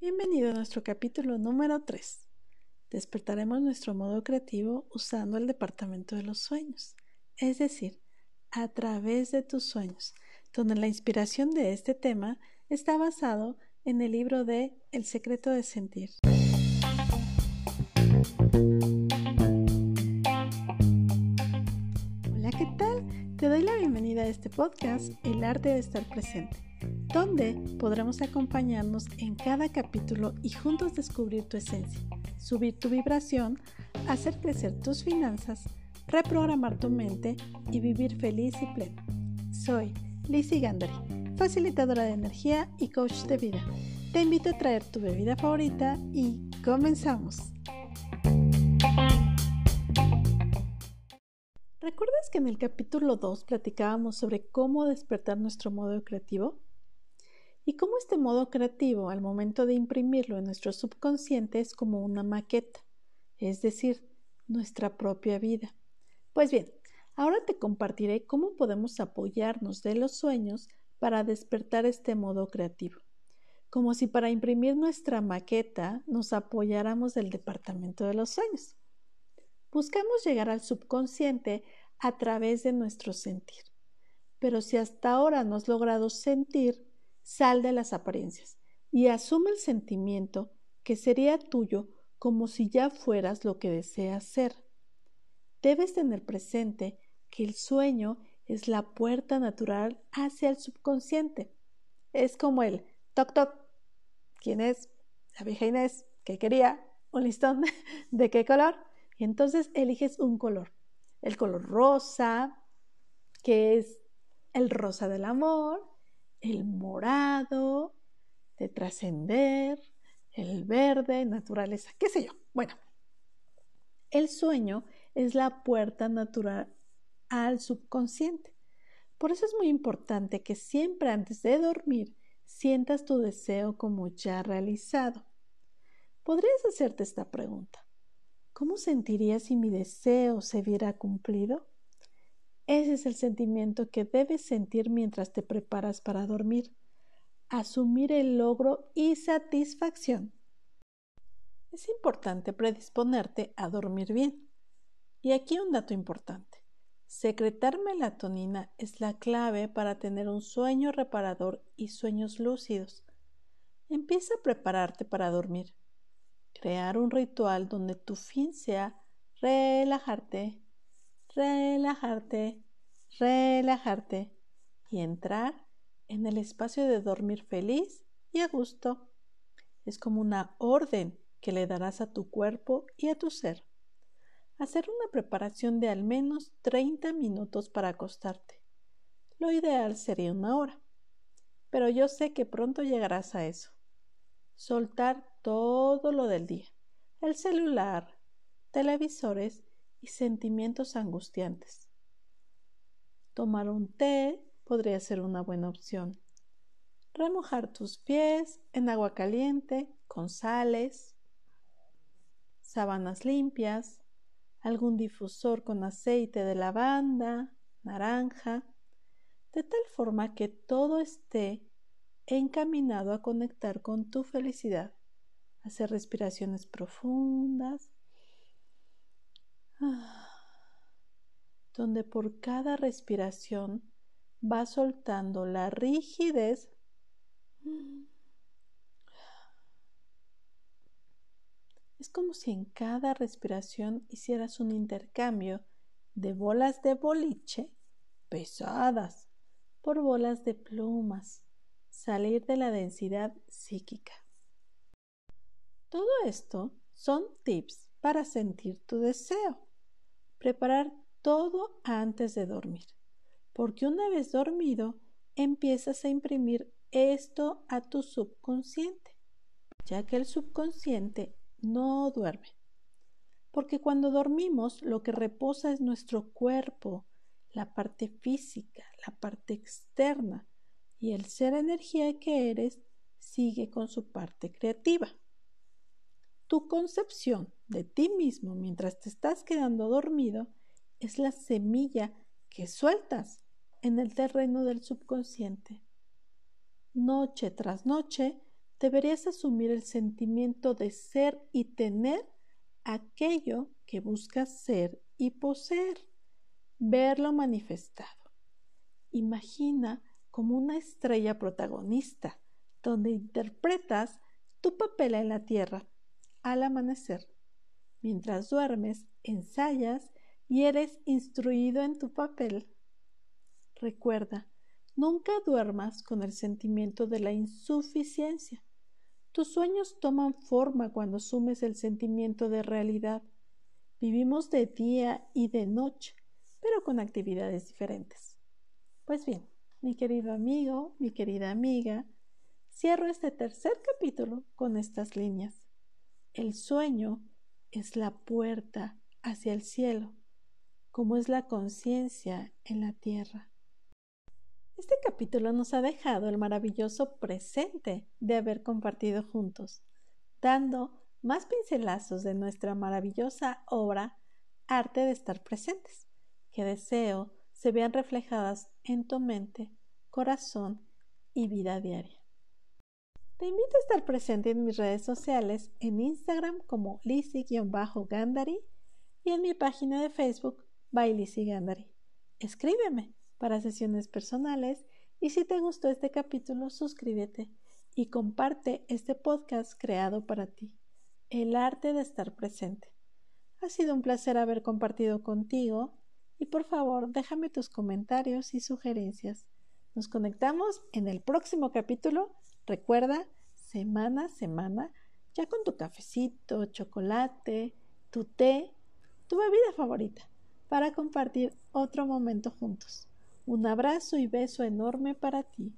Bienvenido a nuestro capítulo número 3. Despertaremos nuestro modo creativo usando el departamento de los sueños, es decir, a través de tus sueños, donde la inspiración de este tema está basado en el libro de El secreto de sentir. Te doy la bienvenida a este podcast, El arte de estar presente donde podremos acompañarnos en cada capítulo y juntos descubrir tu esencia, subir tu vibración, hacer crecer tus finanzas, reprogramar tu mente y vivir feliz y pleno. Soy Lizzie Gandari, facilitadora de energía y coach de vida. Te invito a traer tu bebida favorita y comenzamos. ¿Recuerdas que en el capítulo 2 platicábamos sobre cómo despertar nuestro modo creativo? y cómo este modo creativo al momento de imprimirlo en nuestro subconsciente es como una maqueta, es decir, nuestra propia vida. Pues bien, ahora te compartiré cómo podemos apoyarnos de los sueños para despertar este modo creativo, como si para imprimir nuestra maqueta nos apoyáramos del departamento de los sueños. Buscamos llegar al subconsciente a través de nuestro sentir. Pero si hasta ahora no has logrado sentir, Sal de las apariencias y asume el sentimiento que sería tuyo como si ya fueras lo que deseas ser. Debes tener presente que el sueño es la puerta natural hacia el subconsciente. Es como el toc toc. ¿Quién es? La vieja Inés. ¿Qué quería? ¿Un listón? ¿De qué color? Y entonces eliges un color. El color rosa, que es el rosa del amor, el morado, de trascender, el verde, naturaleza, qué sé yo. Bueno, el sueño es la puerta natural al subconsciente. Por eso es muy importante que siempre antes de dormir sientas tu deseo como ya realizado. Podrías hacerte esta pregunta. ¿Cómo sentiría si mi deseo se viera cumplido? Ese es el sentimiento que debes sentir mientras te preparas para dormir. Asumir el logro y satisfacción. Es importante predisponerte a dormir bien. Y aquí un dato importante. Secretar melatonina es la clave para tener un sueño reparador y sueños lúcidos. Empieza a prepararte para dormir. Crear un ritual donde tu fin sea relajarte, relajarte, relajarte y entrar en el espacio de dormir feliz y a gusto. Es como una orden que le darás a tu cuerpo y a tu ser. Hacer una preparación de al menos 30 minutos para acostarte. Lo ideal sería una hora, pero yo sé que pronto llegarás a eso. Soltar todo lo del día, el celular, televisores y sentimientos angustiantes. Tomar un té podría ser una buena opción. Remojar tus pies en agua caliente con sales, sábanas limpias, algún difusor con aceite de lavanda, naranja, de tal forma que todo esté encaminado a conectar con tu felicidad. Hacer respiraciones profundas. Donde por cada respiración va soltando la rigidez Es como si en cada respiración hicieras un intercambio de bolas de boliche pesadas por bolas de plumas, salir de la densidad psíquica. Todo esto son tips para sentir tu deseo, preparar todo antes de dormir, porque una vez dormido empiezas a imprimir esto a tu subconsciente, ya que el subconsciente no duerme. Porque cuando dormimos lo que reposa es nuestro cuerpo, la parte física, la parte externa, y el ser energía que eres sigue con su parte creativa. Tu concepción de ti mismo mientras te estás quedando dormido es la semilla que sueltas en el terreno del subconsciente. Noche tras noche deberías asumir el sentimiento de ser y tener aquello que buscas ser y poseer, verlo manifestado. Imagina como una estrella protagonista, donde interpretas tu papel en la tierra al amanecer. Mientras duermes, ensayas y eres instruido en tu papel. Recuerda, nunca duermas con el sentimiento de la insuficiencia. Tus sueños toman forma cuando asumes el sentimiento de realidad. Vivimos de día y de noche, pero con actividades diferentes. Pues bien, mi querido amigo, mi querida amiga, cierro este tercer capítulo con estas líneas. El sueño es la puerta hacia el cielo, como es la conciencia en la tierra. Este capítulo nos ha dejado el maravilloso presente de haber compartido juntos, dando más pincelazos de nuestra maravillosa obra Arte de estar presentes, que deseo se vean reflejadas en tu mente, corazón y vida diaria. Te invito a estar presente en mis redes sociales en Instagram como Lizzy-Gandari y en mi página de Facebook by Gandari. Escríbeme para sesiones personales y si te gustó este capítulo, suscríbete y comparte este podcast creado para ti, El arte de estar presente. Ha sido un placer haber compartido contigo y por favor déjame tus comentarios y sugerencias. Nos conectamos en el próximo capítulo. Recuerda, semana a semana, ya con tu cafecito, chocolate, tu té, tu bebida favorita, para compartir otro momento juntos. Un abrazo y beso enorme para ti.